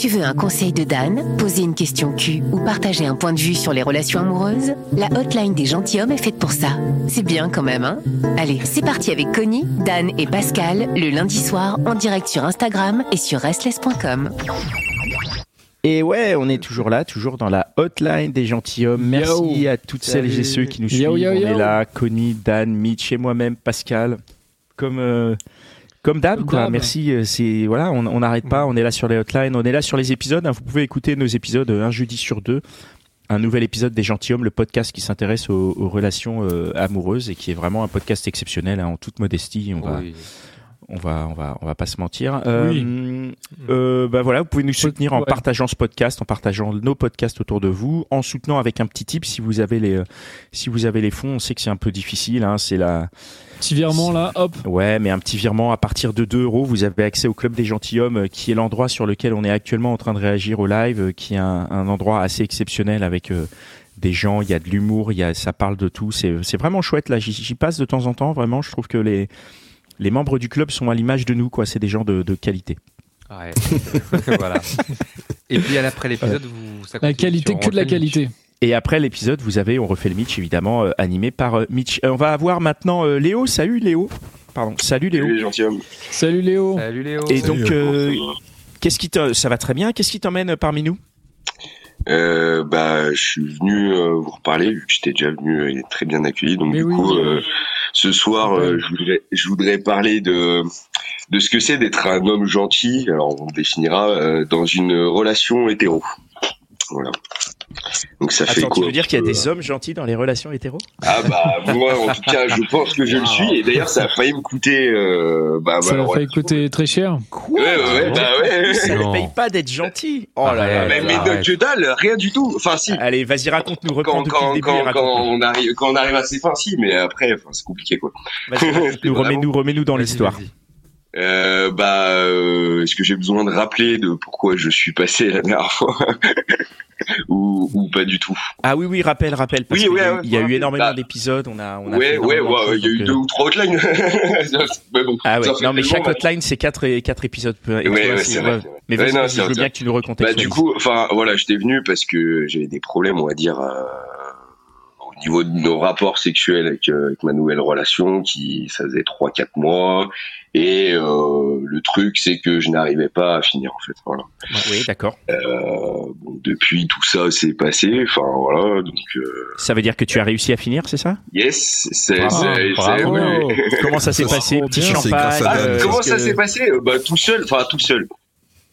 Tu veux un conseil de Dan, poser une question Q ou partager un point de vue sur les relations amoureuses? La hotline des gentilshommes est faite pour ça. C'est bien quand même, hein? Allez, c'est parti avec Connie, Dan et Pascal, le lundi soir en direct sur Instagram et sur restless.com. Et ouais, on est toujours là, toujours dans la hotline des gentilshommes. Merci à toutes celles et ceux qui nous suivent. Yo, yo, on yo. est là, Connie, Dan, Mitch et moi-même, Pascal. Comme euh, comme d'hab. Merci. euh, C'est voilà, on n'arrête pas. On est là sur les hotlines, on est là sur les épisodes. hein. Vous pouvez écouter nos épisodes euh, un jeudi sur deux. Un nouvel épisode des gentilshommes, le podcast qui s'intéresse aux, aux relations euh, amoureuses et qui est vraiment un podcast exceptionnel hein, en toute modestie. On va, on va, on va, on va pas se mentir. Euh, euh, bah voilà, vous pouvez nous soutenir en Ouais. partageant ce podcast, en partageant nos podcasts autour de vous, en soutenant avec un petit tip si vous avez les, euh, si vous avez les fonds. On sait que c'est un peu difficile, hein, c'est la, Petit virement là, hop. ouais, mais un petit virement à partir de 2 euros, vous avez accès au club des gentilshommes, euh, qui est l'endroit sur lequel on est actuellement en train de réagir au live, qui est un, un endroit assez exceptionnel avec euh, des gens, il y a de l'humour, il y a, ça parle de tout. C'est, c'est vraiment chouette. Là, j'y, j'y passe de temps en temps. Vraiment, je trouve que les, les membres du club sont à l'image de nous, quoi. C'est des gens de, de qualité. Ouais. voilà. Et puis à l'après l'épisode, vous ça La qualité, que de la Mitch. qualité. Et après l'épisode, vous avez On refait le Mitch, évidemment, euh, animé par euh, Mitch. Euh, on va avoir maintenant euh, Léo. Salut Léo. Pardon. Salut Léo. Salut les gentilshommes. Salut Léo. Salut Léo. Et Salut, donc, qu'est-ce qui te, ça va très bien. Qu'est-ce qui t'emmène parmi nous? Euh, bah, je suis venu euh, vous reparler vu que j'étais déjà venu euh, et très bien accueilli. Donc Mais du oui. coup, euh, ce soir, euh, je voudrais, je voudrais parler de de ce que c'est d'être un homme gentil. Alors on définira euh, dans une relation hétéro. Voilà. Donc ça fait Attends, quoi tu veux dire qu'il y a euh, des hommes gentils dans les relations hétéro Ah bah moi en tout cas je pense que je le suis et d'ailleurs ça a failli me coûter euh, bah Ça voilà, a fait coûter très cher. Ouais ouais, ouais, bah ouais. Ça ne paye pas d'être gentil. Oh là là. Mais, mais de que dalle, rien du tout. Enfin si. Allez, vas-y, raconte-nous, reprends Quand, depuis quand, le début quand, on arrive quand on arrive à ses fins si mais après c'est compliqué quoi. Raconte-nous, Vraiment. remets-nous, remets-nous dans l'histoire. Euh, bah, euh, est-ce que j'ai besoin de rappeler de pourquoi je suis passé la dernière fois ou, ou pas du tout? Ah oui, oui, rappelle, rappelle. Parce Oui, qu'il y a ouais, il y a eu énormément Bah, d'épisodes. On a, on a Ouais, ouais, ouais, il y a eu deux euh, ou trois hotlines. mais bon, Ah ouais, non mais chaque hotline c'est quatre, et- quatre épisodes. Et Ouais, c'est- vrai. Mais vas-y, je veux bien que tu nous Bah, recontextualises. du coup, enfin, voilà, j'étais venu parce que j'avais des problèmes, on va dire, euh, niveau de nos rapports sexuels avec, euh, avec ma nouvelle relation, qui ça faisait trois, quatre mois, et euh, le truc, c'est que je n'arrivais pas à finir, en fait. Voilà. Oui, d'accord. Euh, bon, depuis tout ça s'est passé, enfin voilà, donc euh, Ça veut dire que tu as réussi à finir, c'est ça? Yes, c'est. Comment ça s'est passé c'est Petit champagne Ah, comment ça que- s'est passé? Bah tout seul, enfin tout seul.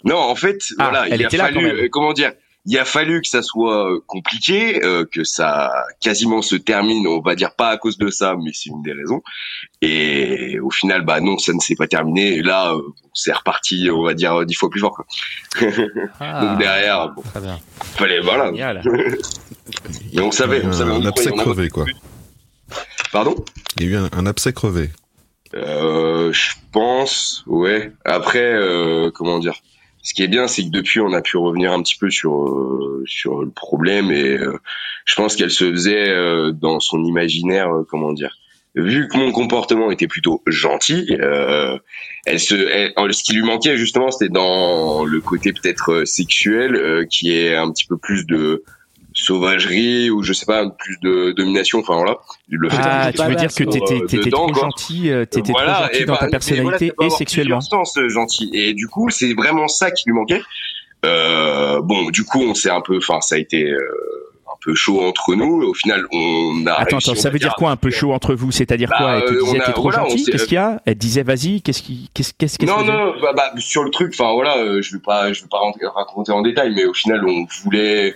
Non, en fait, Ah, voilà, elle il a était là, fallu, quand même. euh, comment dire, il a fallu que ça soit euh, compliqué, euh, que ça quasiment se termine, on va dire pas à cause de ça, mais c'est une des raisons. Et au final, bah non, ça ne s'est pas terminé. Et là, euh, c'est reparti, on va dire dix fois plus fort. Quoi. Ah, Donc derrière, bon, Très bien. fallait, voilà. Mais on savait, on savait. on un y abcès crevé, quoi. Pardon? Il y a eu un, un abcès crevé. Euh, je pense, ouais. Après, euh, comment dire? Ce qui est bien, c'est que depuis, on a pu revenir un petit peu sur euh, sur le problème et euh, je pense qu'elle se faisait euh, dans son imaginaire, euh, comment dire. Vu que mon comportement était plutôt gentil, euh, elle se, elle- ce qui lui manquait justement, c'était dans le côté peut-être euh, sexuel, qui est un petit peu plus de sauvagerie ou je sais pas, plus de domination. Enfin voilà, le fait Ah, tu veux dire que euh, t'étais t'étais trop gentil, euh, t'étais Voilà, trop gentil dans bah, ta et personnalité voilà, et sexuellement. sens, euh, gentil. Et du coup, c'est vraiment ça qui lui manquait. Euh, bon, du coup, on s'est un peu, enfin, ça a été euh, un peu chaud entre nous. Au final, on a. Attends, réussi, attends, ça veut dire quoi un peu chaud entre vous? C'est-à-dire Bah, quoi? Elle te euh, disait t'es trop voilà, gentil? Qu'est-ce qu'il y a? Elle te disait vas-y, qu'est-ce qui, qu'est-ce, qu'est-ce, Non, non, bah, bah, sur le truc, enfin voilà, euh, je vais pas, je vais pas raconter en détail, mais au final, on voulait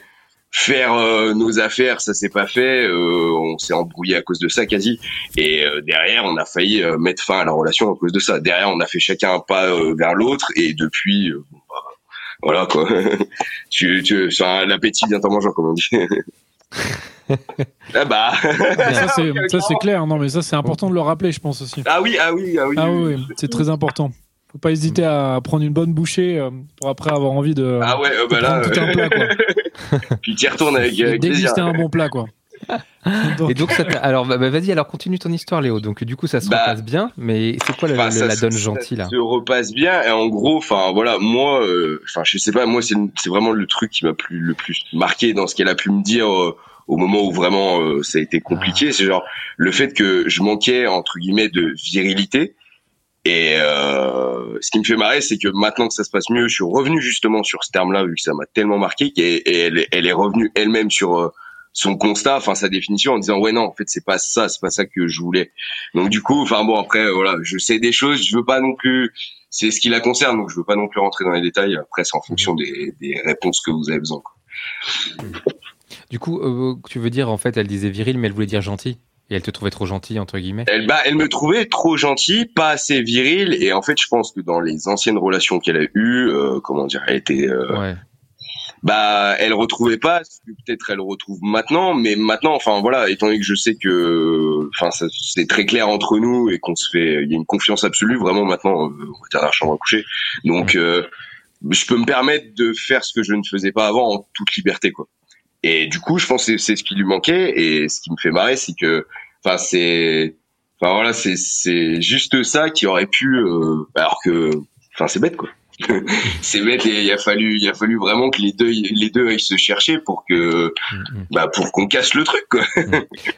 faire euh, nos affaires, ça s'est pas fait. euh, on s'est embrouillé à cause de ça quasi. Et euh, derrière, on a failli euh, mettre fin à la relation à cause de ça. Derrière, on a fait chacun un pas euh, vers l'autre. Et depuis, euh, bah, voilà quoi. tu, tu, l'appétit vient en mangeant, comme on dit. ah bah. Ça, c'est ça, c'est clair. Non, mais ça, c'est important de le rappeler, je pense aussi. Ah oui, ah oui, ah oui. Ah oui, oui, c'est très important. Faut pas hésiter à prendre une bonne bouchée euh, pour après avoir envie de, Ah ouais, euh, bah là. prendre tout un euh, plat, quoi. Puis tu y retournes avec, avec déguster un bon plat, quoi. Donc, Et donc, ça alors, bah, bah, vas-y, alors continue ton histoire, Léo. Donc, du coup, ça se Bah, repasse bien, mais c'est quoi la, Enfin, la- ça donne ça gentille là se repasse bien et en gros enfin voilà moi euh, enfin je sais pas moi c'est c'est vraiment le truc qui m'a plus le plus marqué dans ce qu'elle a pu me dire euh, au moment où vraiment euh, ça a été compliqué Ah. c'est genre le fait que je manquais entre guillemets de virilité et euh, ce qui me fait marrer c'est que maintenant que ça se passe mieux je suis revenu justement sur ce terme là vu que ça m'a tellement marqué et, elle, est- revenue elle-même sur euh, son constat, enfin sa définition, en disant ouais non en fait c'est pas ça, c'est pas ça que je voulais. Donc du coup, enfin bon après euh, voilà, je sais des choses, je veux pas non plus, c'est ce qui la concerne, donc je veux pas non plus rentrer dans les détails. Après c'est en fonction des, réponses que vous avez besoin. Du coup, euh, tu veux dire, en fait, elle disait viril, mais elle voulait dire gentil? Et elle te trouvait trop gentil, entre guillemets? Elle bah elle me trouvait trop gentille, pas assez viril, et en fait je pense que dans les anciennes relations qu'elle a eues, euh, comment dire, elle était euh, Ouais. bah elle retrouvait pas peut-être elle retrouve maintenant mais maintenant enfin voilà étant donné que je sais que enfin c'est très clair entre nous et qu'on se fait il y a une confiance absolue vraiment maintenant euh, on va dire dans la chambre à coucher donc je peux me permettre de faire ce que je ne faisais pas avant en toute liberté quoi et du coup je pense que c'est ce qui lui manquait. Et ce qui me fait marrer c'est que enfin c'est enfin voilà c'est c'est juste ça qui aurait pu euh, alors que enfin c'est bête quoi. C'est bête et il a fallu il a fallu vraiment que les deux les deux aillent se chercher pour que Mm, bah pour qu'on casse le truc quoi.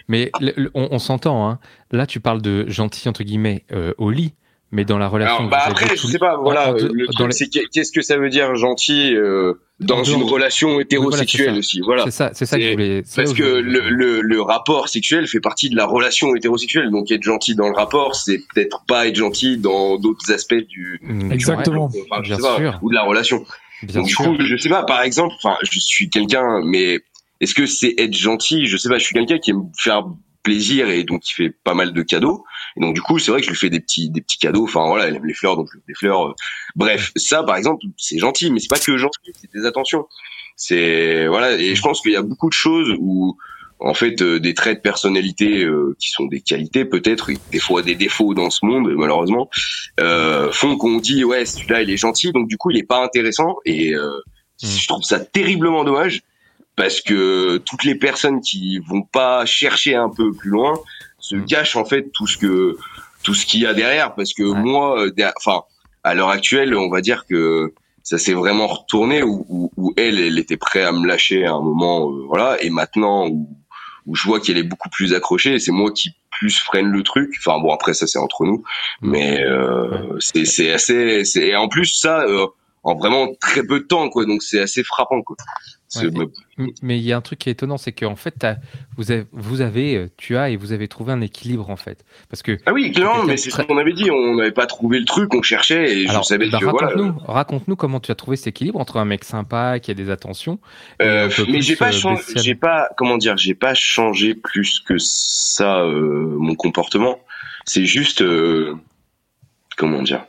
Mais le- le- on, on s'entend, hein. Là, tu parles de gentil, entre guillemets, euh, au lit, mais dans la relation. Alors, bah après je sais pas voilà en- en- le dans truc les- c'est que- qu'est-ce que ça veut dire gentil euh, dans En une relation hétérosexuelle voilà, aussi voilà C'est ça, c'est ça que je voulais. parce que je- le, le, le rapport sexuel fait partie de la relation hétérosexuelle donc être gentil dans le rapport c'est peut-être pas être gentil dans d'autres aspects du Mm, Exactement. enfin, je Bien pas, sûr. ou de la relation Bien Donc, du sûr. coup, je sais pas, par exemple, enfin, je suis quelqu'un, mais est-ce que c'est être gentil? Je sais pas, je suis quelqu'un qui aime faire plaisir et donc qui fait pas mal de cadeaux. Et donc, du coup, c'est vrai que je lui fais des petits, des petits cadeaux. Enfin, voilà, elle aime les fleurs, donc je lui fais des fleurs. euh. Bref, ça, par exemple, c'est gentil, mais c'est pas que gentil, c'est des attentions. C'est, voilà, et je pense qu'il y a beaucoup de choses où, en fait, euh, des traits de personnalité euh, qui sont des qualités peut-être, et des fois des défauts dans ce monde, malheureusement, euh, font qu'on dit ouais celui-là il est gentil donc du coup il est pas intéressant et euh, je trouve ça terriblement dommage parce que toutes les personnes qui vont pas chercher un peu plus loin se Mm. cachent en fait tout ce que tout ce qu'il y a derrière. Parce que moi euh, enfin à l'heure actuelle on va dire que ça s'est vraiment retourné où, où, où elle elle était prête à me lâcher à un moment euh, voilà. Et maintenant où, où je vois qu'elle est beaucoup plus accrochée c'est moi qui plus freine le truc. Enfin bon après ça c'est entre nous. Mais euh, c'est c'est assez c'est et en plus ça euh, en vraiment très peu de temps quoi donc c'est assez frappant quoi Ouais. Mais il y a un truc qui est étonnant, c'est qu'en fait, vous avez, vous avez, euh, tu as et vous avez trouvé un équilibre en fait, parce que. ah oui clairement mais c'est ce très- qu'on avait dit on n'avait pas trouvé le truc on cherchait et Alors, je savais bah, que voilà raconte-nous, raconte-nous comment tu as trouvé cet équilibre entre un mec sympa qui a des attentions. Euh, mais j'ai pas euh, changé, j'ai pas comment dire, j'ai pas changé plus que ça euh, mon comportement. C'est juste euh, comment dire.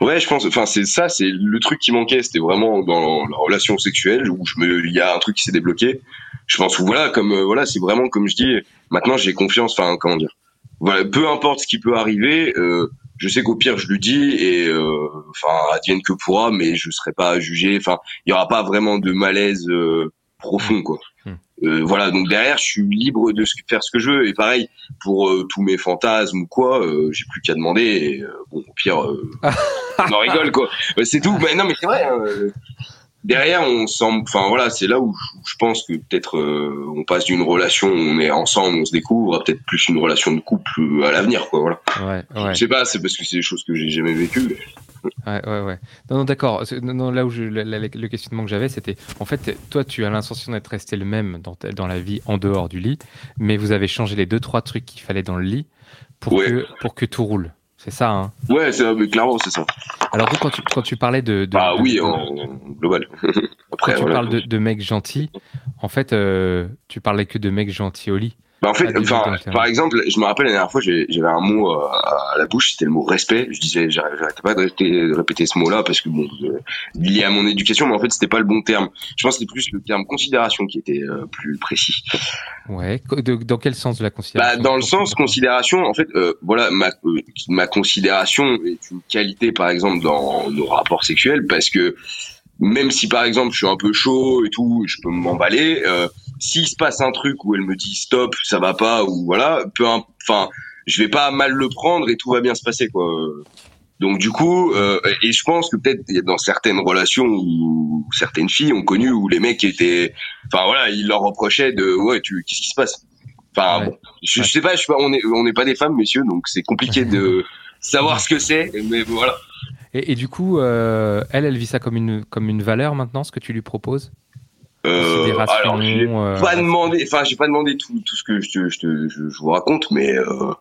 Ouais, je pense. Enfin, c'est ça, c'est le truc qui manquait. C'était vraiment dans la relation sexuelle où je me, il y a un truc qui s'est débloqué. Je pense voilà, comme euh, voilà, c'est vraiment comme je dis. Maintenant, j'ai confiance. Enfin, comment dire. Voilà, peu importe ce qui peut arriver. Euh, je sais qu'au pire, je lui dis et euh, enfin, advienne que pourra, mais je serai pas jugé. Enfin, il y aura pas vraiment de malaise euh, profond, quoi. Hmm. Euh, voilà, donc derrière, je suis libre de faire ce que je veux. Et pareil pour euh, tous mes fantasmes ou quoi, euh, j'ai plus qu'à demander. Et, euh, bon, au pire, euh, on en rigole, quoi. C'est tout. Mais non, mais c'est vrai. hein, euh, derrière, on semble. Enfin voilà, c'est là où je, pense que peut-être euh, on passe d'une relation, où on est ensemble, on se découvre, à peut-être plus une relation de couple à l'avenir, quoi. Voilà. Ouais, ouais. Je sais pas, c'est parce que c'est des choses que j'ai jamais vécues. Ouais, ouais, ouais. Non, non, d'accord. C'est- Non, non, là où je, la- la- le questionnement que j'avais, c'était, en fait, toi, tu as l'intention d'être resté le même dans, la vie en dehors du lit, mais vous avez changé les deux, trois trucs qu'il fallait dans le lit pour, Ouais. que, pour que tout roule. C'est ça, hein? Ouais, mais clairement c'est ça. Alors, quand tu, quand tu parlais de. de de- oui, de- en, global. Quand Après, tu voilà. parles de, de mecs gentils, en fait, euh, tu parlais que de mecs gentils au lit. Bah, en fait, Ah, enfin, par exemple, je me rappelle la dernière fois, j'avais un mot euh, à la bouche, c'était le mot respect. Je disais, j'arrêtais pas de répéter, de répéter ce mot-là parce que bon, euh, lié à mon éducation, mais en fait, c'était pas le bon terme. Je pense que c'était plus le terme considération qui était euh, plus précis. Ouais. De- dans quel sens de la considération Bah, dans le sens considération, en fait, euh, voilà, ma, euh, ma considération est une qualité, par exemple, dans nos rapports sexuels, parce que même si, par exemple, je suis un peu chaud et tout, je peux m'emballer, euh, s'il se passe un truc où elle me dit stop, ça va pas, ou voilà, peu, enfin, je vais pas mal le prendre et tout va bien se passer, quoi. Donc du coup, euh, et je pense que peut-être il y a dans certaines relations où certaines filles ont connu où les mecs étaient, enfin voilà, ils leur reprochaient de ouais, tu, qu'est-ce qui se passe? Enfin Ouais. bon, je, je sais pas, je sais pas, on est on n'est pas des femmes, messieurs, donc c'est compliqué de savoir ce que c'est, mais voilà. Et, et du coup, euh, elle, elle vit ça comme une, comme une valeur maintenant, ce que tu lui proposes? Euh, alors j'ai euh, pas demandé, enfin j'ai pas demandé tout, tout ce que je, te, je, te- je, je vous raconte, mais euh,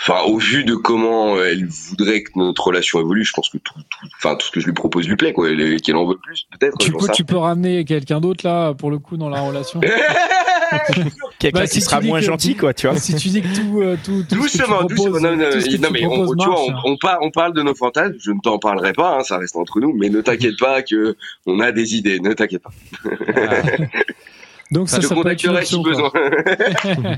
enfin au vu de comment elle voudrait que notre relation évolue, je pense que tout, tout, enfin tout ce que je lui propose lui plaît, quoi, et qu'elle en veut plus, peut-être. Tu peux, tu peux ramener quelqu'un d'autre là pour le coup dans la relation. Quelqu'un Bah, qui si tu sera moins que- gentil, quoi, tu vois. si tu dis que tout, euh, tout, tout ce que tu Doucement, proposes, doucement. Non, non, non, mais on, tu vois, on, on, par- on parle de nos fantasmes. Je ne t'en parlerai pas, hein, ça reste entre nous. Mais ne t'inquiète pas que on a des idées. Ne t'inquiète pas. Donc ça, je ça te peut être une si option. quoi. besoin.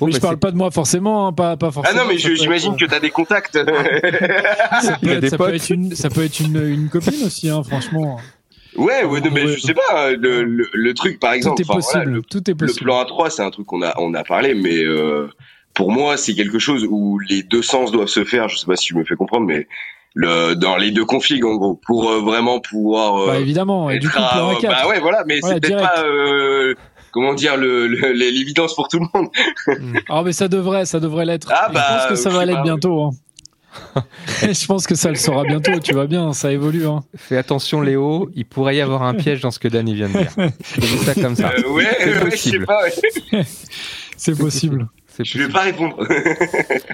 Bon, mais bah, je parle c'est- pas de moi forcément, hein, pas, pas ah forcément. non, mais ça j'imagine être- que t'as des contacts. ça peut être, des ça peut être une, ça peut être une, une copine aussi, hein, franchement. Ouais, ouais, non, mais je sais pas. Le, le, le truc, par exemple, tout est possible. voilà, le, tout est le possible. plan A3, c'est un truc qu'on a, on a parlé, mais euh, pour moi, c'est quelque chose où les deux sens doivent se faire. Je sais pas si je me fais comprendre, mais le, dans les deux configs, en gros, pour euh, vraiment pouvoir. euh, Bah évidemment. Et du coup, à- plan A4. bah ouais, voilà, mais c'est peut-être pas. euh, Comment dire le le- l'évidence pour tout le monde. Ah mais ça devrait, ça devrait l'être. Ah, bah, je pense que ça va l'être bientôt. hein. je pense que ça le sera bientôt. Tu vois bien, ça évolue. Hein. Fais attention, Léo, il pourrait y avoir un piège dans ce que Dan il vient de dire. Je dis ça comme ça. Euh, ouais, C'est ouais, je sais possible. pas. ouais. C'est possible. Je vais possible. pas répondre.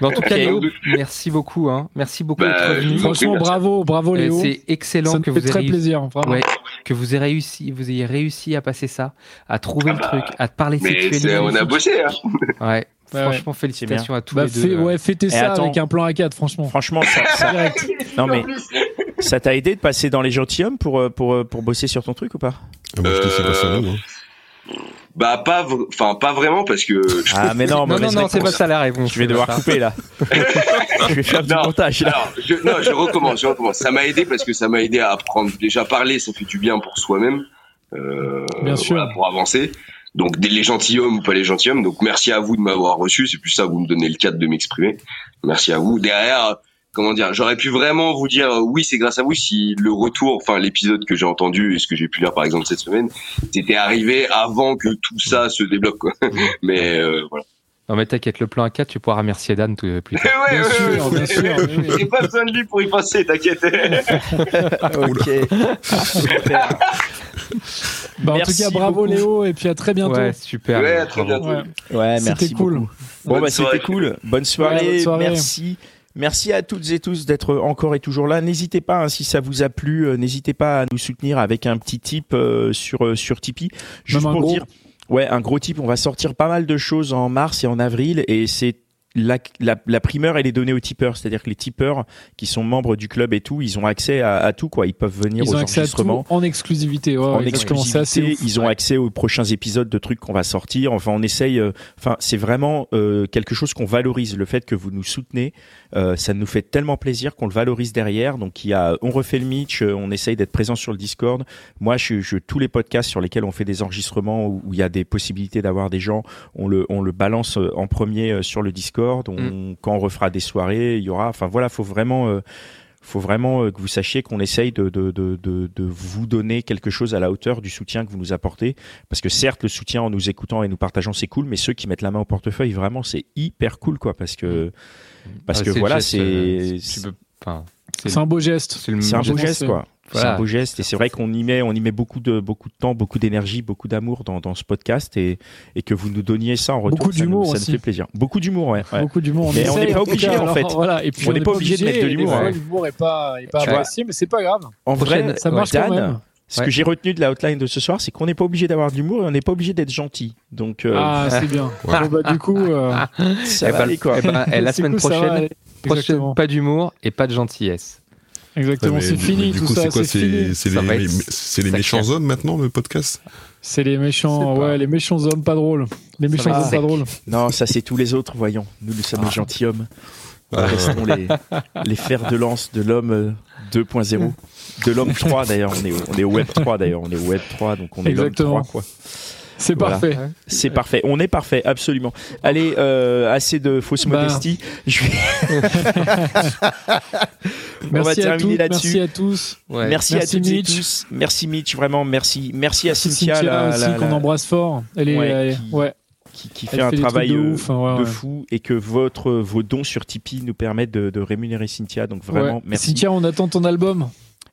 Mais en tout cas. Léo, merci beaucoup. Hein. Merci beaucoup Bah. Franchement, bravo, bravo Euh, Léo. C'est excellent Ça me que fait vous ayez très plaisir, vraiment. Ouais, que vous ayez réussi, vous ayez réussi à passer ça, à trouver le truc, à te parler Ah bah, Mais on a bossé. Hein. Ouais. Ouais, Franchement, félicitations à tous Bah, les deux. ouais, fêtez ça attends. avec un plan A4, franchement. Franchement, ça, ça- non mais ça t'a aidé de passer dans les gentilshommes pour euh, pour euh, pour bosser sur ton truc ou pas? Ah, moi, je te suis pas Euh, ça, moi. Bah pas, enfin pas vraiment parce que. je- Ah mais non, Non, non, c'est pas ça la réponse. Je vais devoir couper là. je vais faire du Non. montage là. Alors, je, non, je recommence, je recommence. Ça m'a aidé parce que ça m'a aidé à apprendre. Déjà parler, ça fait du bien pour soi-même. Euh, Bien sûr. voilà, pour avancer. Donc des- les gentilshommes ou pas les gentilshommes. Donc merci à vous de m'avoir reçu. C'est plus ça, vous me donnez le cadre de m'exprimer. Merci à vous. Derrière, comment dire, j'aurais pu vraiment vous dire euh, oui, c'est grâce à vous si le retour, enfin l'épisode que j'ai entendu et ce que j'ai pu lire par exemple cette semaine, c'était arrivé avant que tout ça se débloque. Quoi. Mais euh, voilà. Non, mais t'inquiète, le plan A4, tu pourras remercier Dan tout- plus tard. Ouais, Bien ouais, sûr, ouais. bien sûr. oui, oui. J'ai pas besoin de lui pour y passer, t'inquiète. ok. Bah, en Merci tout cas, bravo beaucoup. Léo, et puis à très bientôt. Ouais, super. Ouais, à très bientôt. Ouais. Ouais, C'était merci cool. beaucoup. Bon bah c'était cool. Bonne soirée. Ouais, bonne soirée. Merci. Merci à toutes et tous d'être encore et toujours là. N'hésitez pas, hein, si ça vous a plu, euh, n'hésitez pas à nous soutenir avec un petit tip euh, sur euh, sur Tipeee. Juste Même pour dire, ouais, un gros tip. On va sortir pas mal de choses en mars et en avril, et c'est la, la, la primeur, elle est donnée aux tipeurs, c'est-à-dire que les tipeurs qui sont membres du club et tout, ils ont accès à, à tout quoi. Ils peuvent venir Ils aux ont accès à tout en exclusivité. Ouais, en assez exclusivité. Ils ont accès aux prochains épisodes de trucs qu'on va sortir. Enfin, on essaye. euh, Enfin, c'est vraiment euh, quelque chose qu'on valorise. Le fait que vous nous soutenez, euh, ça nous fait tellement plaisir qu'on le valorise derrière. Donc, il y a, on refait le Mitch. euh, on essaye d'être présent sur le Discord. Moi, je, je tous les podcasts sur lesquels on fait des enregistrements où où il y a des possibilités d'avoir des gens, on le, on le balance euh, en premier sur le Discord. On, Quand on refera des soirées, il y aura. Enfin, voilà, faut vraiment. euh, faut vraiment euh, que vous sachiez qu'on essaye de, de, de, de, de vous donner quelque chose à la hauteur du soutien que vous nous apportez. Parce que certes, le soutien en nous écoutant et nous partageant, c'est cool, mais ceux qui mettent la main au portefeuille, vraiment, c'est hyper cool, quoi. Parce que, parce Ah, que voilà, euh, c'est, c'est un beau geste. c'est un beau je geste, pense, C'est un beau geste et c'est vrai qu'on y met, on y met beaucoup de, beaucoup de temps, beaucoup d'énergie, beaucoup d'amour dans, dans ce podcast et, et que vous nous donniez ça en retour. Beaucoup ça nous- d'humour ça nous aussi. fait plaisir. Beaucoup d'humour, ouais. ouais. Beaucoup d'humour. Mais on n'est pas obligé, en fait. Voilà. Et puis On n'est pas obligé de mettre de l'humour, ouais. L'humour est pas, est pas apprécié, mais c'est pas grave. En vrai, Ça marche Dan, quand même. Ce Ouais. que j'ai retenu de la outline de ce soir, c'est qu'on n'est pas obligé d'avoir de l'humour et on n'est pas obligé d'être gentil. Donc, euh, Ah, c'est bien. Ouais. Bon, bah, du coup, euh, ça va aller quoi. la semaine prochaine, prochaine, pas d'humour et pas de gentillesse. Exactement, c'est fini du tout coup, ça, c'est quoi c'est les, méchants hommes maintenant, le podcast? C'est les méchants, ouais, les méchants hommes pas drôles. Les méchants hommes pas drôles. Non, ça c'est tous les autres, voyons. Nous, nous sommes les gentilshommes. Ah. Restons les, les fers de lance de l'homme euh, 2.0. De l'homme 3 d'ailleurs. On est, au- on est au web 3 d'ailleurs. On est au web 3, donc on est l'homme Exactement. 3 quoi. C'est Voilà. parfait. C'est parfait. On est parfait, absolument. Allez, euh, assez de fausse Bah. modestie. Je vais... on va Merci à, terminer là-dessus. merci à tous. Ouais. Merci, Merci à toutes et Mitch. tous. Merci Mitch, vraiment merci. Merci à Cynthia, Cynthia la- aussi la- qu'on embrasse fort. Elle est, Ouais, elle est- qui- ouais, qui, qui elle fait un travail de ouf. hein, ouais, de ouais. fou et que votre, vos dons sur Tipeee nous permettent de, de rémunérer Cynthia. Donc vraiment, Ouais. merci. Cynthia, on attend ton album.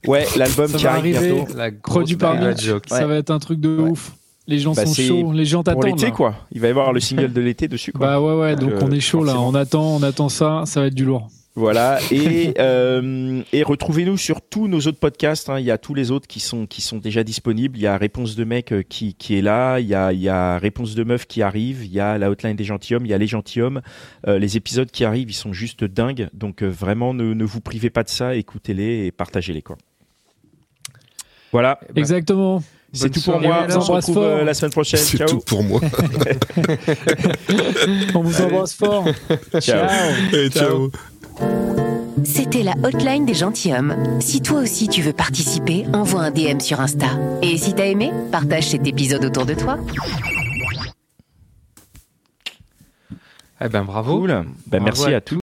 Ouais, l'album qui va arrive arriver. bientôt. La Produit par Mitch. Ça va être un truc de Ouais. ouf. Les gens Bah, sont chauds, les gens Pour t'attendent. l'été là. quoi. Il va y avoir le single de l'été dessus quoi. Bah ouais, ouais, donc Euh, on est chaud là. On attend, on attend ça. Ça va être du lourd. Voilà et euh, et retrouvez-nous sur tous nos autres podcasts. hein. Il y a tous les autres qui sont qui sont déjà disponibles. Il y a Réponse de mec euh, qui qui est là. Il y a il y a Réponse de meuf qui arrive. Il y a la hotline des gentilshommes. Il y a les gentilshommes. Euh, les épisodes qui arrivent, ils sont juste dingues. Donc euh, vraiment ne ne vous privez pas de ça. Écoutez-les et partagez-les quoi. Voilà, Eh ben, Exactement. C'est tout pour moi. On se retrouve euh, la semaine prochaine. C'est tout pour moi. On vous embrasse fort. Ciao. Et ciao. C'était la hotline des gentilshommes. Si toi aussi tu veux participer, envoie un DM sur Insta. Et si t'as aimé, partage cet épisode autour de toi. Eh ben bravo. Cool. Bah, Bravo merci à à tous.